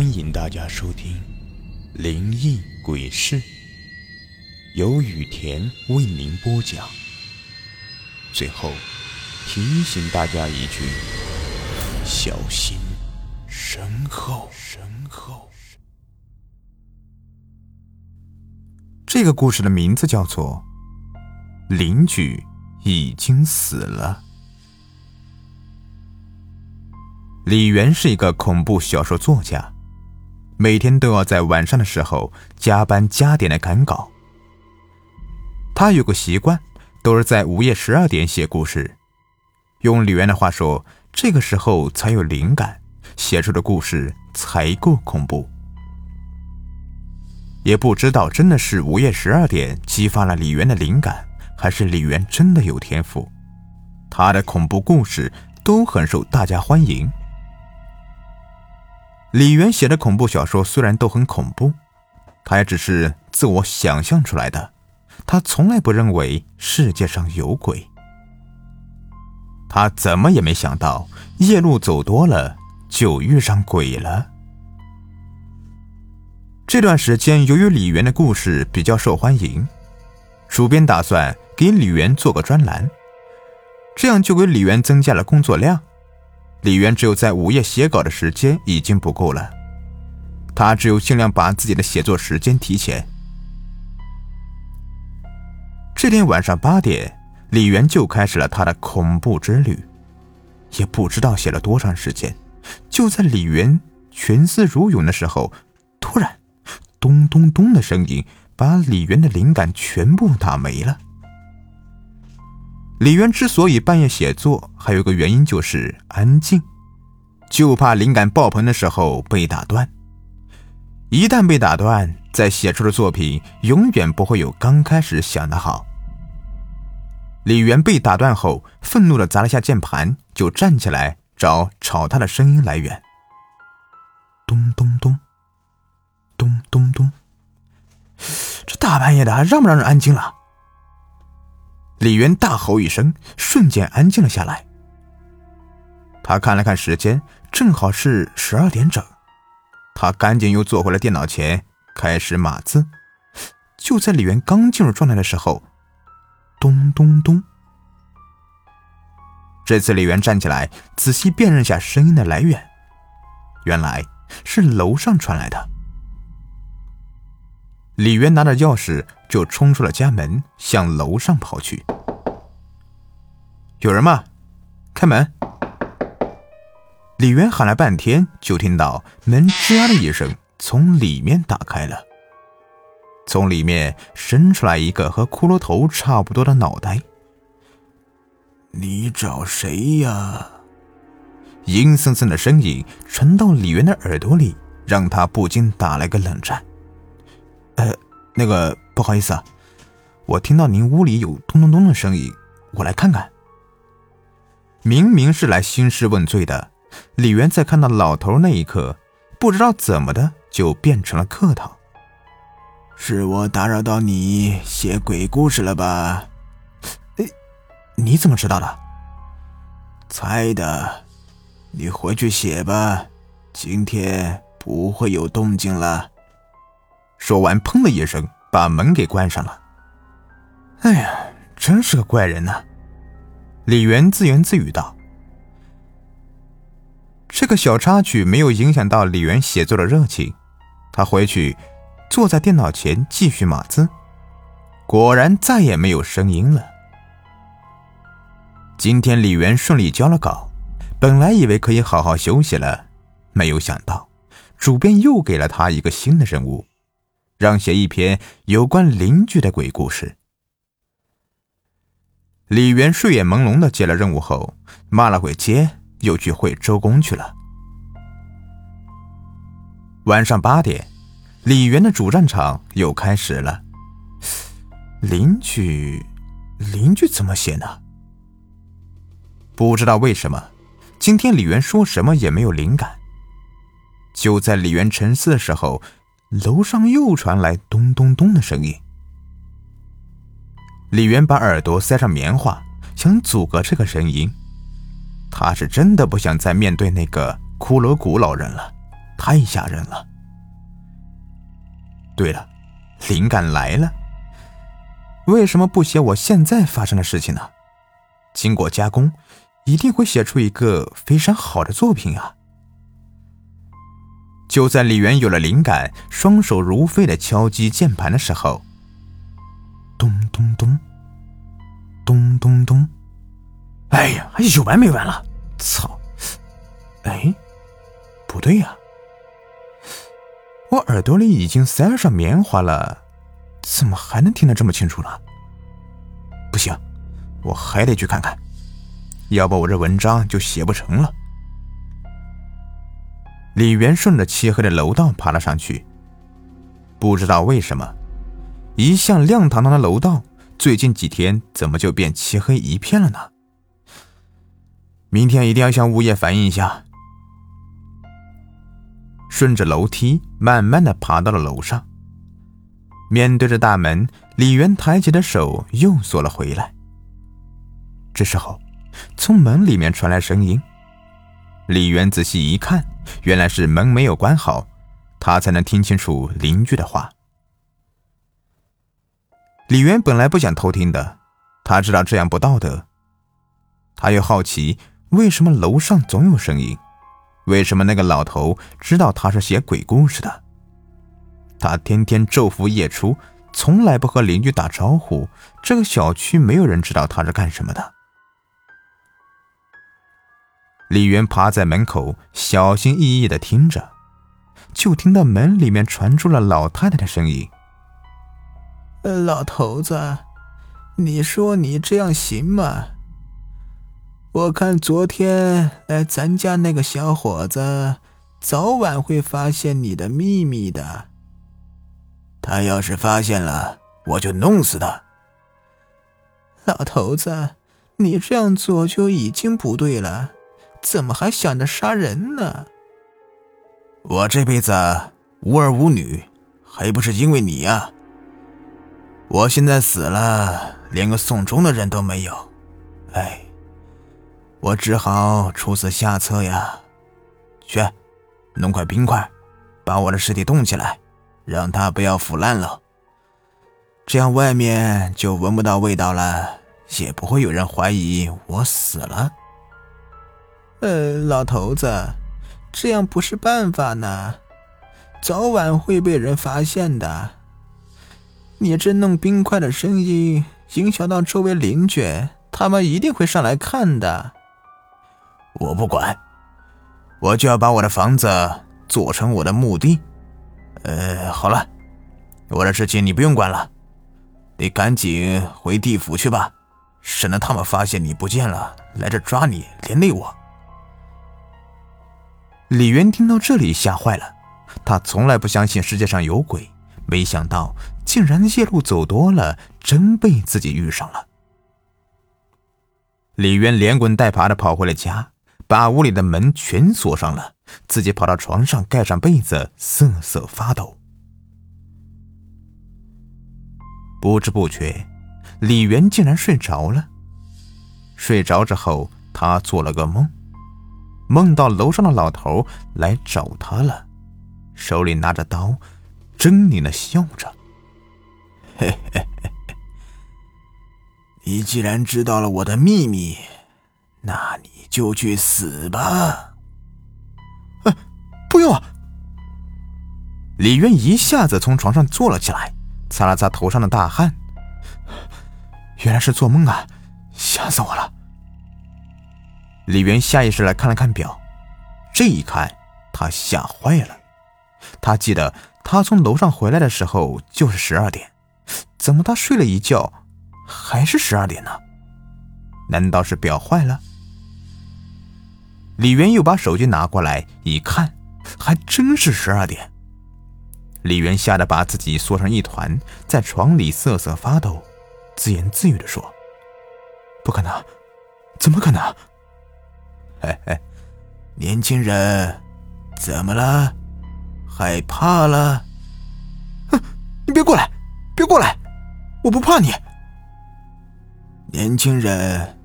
欢迎大家收听《灵异鬼事》，由雨田为您播讲。最后提醒大家一句：小心身后。身后。这个故事的名字叫做《邻居已经死了》。李元是一个恐怖小说作家，每天都要在晚上的时候加班加点的赶稿。他有个习惯，都是在午夜十二点写故事。用李元的话说，这个时候才有灵感，写出的故事才够恐怖。也不知道真的是午夜十二点激发了李元的灵感，还是李元真的有天赋。他的恐怖故事都很受大家欢迎。李元写的恐怖小说虽然都很恐怖，他也只是自我想象出来的。他从来不认为世界上有鬼。他怎么也没想到，夜路走多了就遇上鬼了。这段时间，由于李元的故事比较受欢迎，主编打算给李元做个专栏，这样就给李元增加了工作量。李元只有在午夜写稿的时间已经不够了，他只有尽量把自己的写作时间提前。这天晚上八点，李元就开始了他的恐怖之旅，也不知道写了多长时间。就在李元全思如涌的时候，突然，咚咚咚的声音把李元的灵感全部打没了。李渊之所以半夜写作，还有个原因就是安静，就怕灵感爆棚的时候被打断。一旦被打断，再写出的作品永远不会有刚开始想的好。李渊被打断后，愤怒的砸了下键盘，就站起来找吵他的声音来源。咚咚咚，咚咚咚，这大半夜的还让不让人安静了？李渊大吼一声，瞬间安静了下来。他看了看时间，正好是十二点整。他赶紧又坐回了电脑前，开始码字。就在李渊刚进入状态的时候，咚咚咚！这次李渊站起来，仔细辨认下声音的来源，原来是楼上传来的。李渊拿着钥匙就冲出了家门，向楼上跑去。有人吗？开门！李渊喊了半天，就听到门吱呀的一声从里面打开了，从里面伸出来一个和骷髅头差不多的脑袋。你找谁呀？阴森森的声音传到李渊的耳朵里，让他不禁打了个冷战。呃，那个不好意思啊，我听到您屋里有咚咚咚的声音，我来看看。明明是来兴师问罪的，李元在看到老头那一刻，不知道怎么的就变成了客套。是我打扰到你写鬼故事了吧？哎，你怎么知道的？猜的。你回去写吧，今天不会有动静了。说完，砰的一声，把门给关上了。哎呀，真是个怪人呐！李元自言自语道：“这个小插曲没有影响到李元写作的热情。他回去坐在电脑前继续码字，果然再也没有声音了。今天李元顺利交了稿，本来以为可以好好休息了，没有想到主编又给了他一个新的任务。”让写一篇有关邻居的鬼故事。李元睡眼朦胧的接了任务后，骂了会街，又去会周公去了。晚上八点，李元的主战场又开始了。邻居，邻居怎么写呢？不知道为什么，今天李元说什么也没有灵感。就在李元沉思的时候。楼上又传来咚咚咚的声音。李元把耳朵塞上棉花，想阻隔这个声音。他是真的不想再面对那个骷髅谷老人了，太吓人了。对了，灵感来了。为什么不写我现在发生的事情呢？经过加工，一定会写出一个非常好的作品啊！就在李元有了灵感，双手如飞的敲击键盘的时候，咚咚咚，咚咚咚！哎呀，还有完没完了？操！哎，不对呀，我耳朵里已经塞上棉花了。怎么还能听得这么清楚呢？不行，我还得去看看，要不我这文章就写不成了。李元顺着漆黑的楼道爬了上去，不知道为什么，一向亮堂堂的楼道，最近几天怎么就变漆黑一片了呢？明天一定要向物业反映一下。顺着楼梯，慢慢的爬到了楼上。面对着大门，李元抬起的手又缩了回来。这时候，从门里面传来声音。李元仔细一看，原来是门没有关好，他才能听清楚邻居的话。李元本来不想偷听的，他知道这样不道德。他又好奇，为什么楼上总有声音？为什么那个老头知道他是写鬼故事的？他天天昼伏夜出，从来不和邻居打招呼。这个小区没有人知道他是干什么的。李元趴在门口，小心翼翼的听着，就听到门里面传出了老太太的声音：“老头子，你说你这样行吗？我看昨天来咱家那个小伙子，早晚会发现你的秘密的。”他要是发现了，我就弄死他。老头子，你这样做就已经不对了，怎么还想着杀人呢？我这辈子无儿无女，还不是因为你呀！我现在死了，连个送终的人都没有，哎，我只好出此下策呀。去，弄块冰块，把我的尸体冻起来。让它不要腐烂了，这样外面就闻不到味道了，也不会有人怀疑我死了。呃，老头子，这样不是办法呢，早晚会被人发现的。你这弄冰块的声音影响到周围邻居，他们一定会上来看的。我不管，我就要把我的房子做成我的墓地。呃，好了，我的事情你不用管了，你赶紧回地府去吧，省得他们发现你不见了，来这抓你，连累我。李渊听到这里吓坏了，他从来不相信世界上有鬼，没想到竟然夜路走多了，真被自己遇上了。李渊连滚带爬的跑回了家，把屋里的门全锁上了。自己跑到床上，盖上被子，瑟瑟发抖。不知不觉，李元竟然睡着了。睡着之后，他做了个梦，梦到楼上的老头来找他了，手里拿着刀，狰狞的笑着：“嘿嘿嘿，你既然知道了我的秘密，那你就去死吧。”不用！李渊一下子从床上坐了起来，擦了擦头上的大汗。原来是做梦啊，吓死我了！李渊下意识来看了看表，这一看他吓坏了。他记得他从楼上回来的时候就是十二点，怎么他睡了一觉还是十二点呢？难道是表坏了？李渊又把手机拿过来一看。还真是十二点，李元吓得把自己缩成一团，在床里瑟瑟发抖，自言自语的说：“不可能，怎么可能？”嘿嘿，年轻人，怎么了？害怕了？哼，你别过来，别过来，我不怕你。年轻人，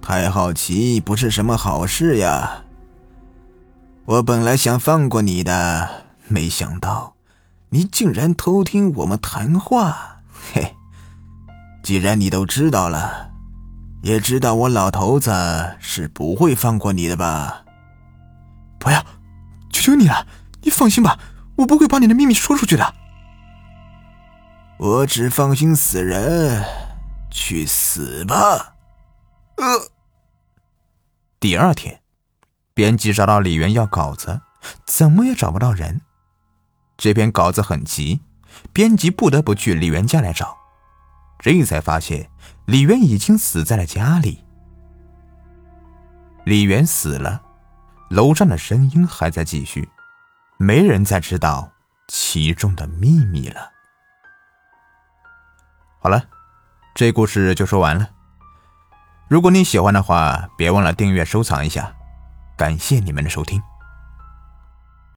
太好奇不是什么好事呀。我本来想放过你的，没想到你竟然偷听我们谈话。嘿，既然你都知道了，也知道我老头子是不会放过你的吧？不要，求求你了，你放心吧，我不会把你的秘密说出去的。我只放心死人，去死吧！呃。第二天。编辑找到李元要稿子，怎么也找不到人。这篇稿子很急，编辑不得不去李元家来找。这才发现李元已经死在了家里。李元死了，楼上的声音还在继续，没人再知道其中的秘密了。好了，这故事就说完了。如果你喜欢的话，别忘了订阅、收藏一下。感谢你们的收听。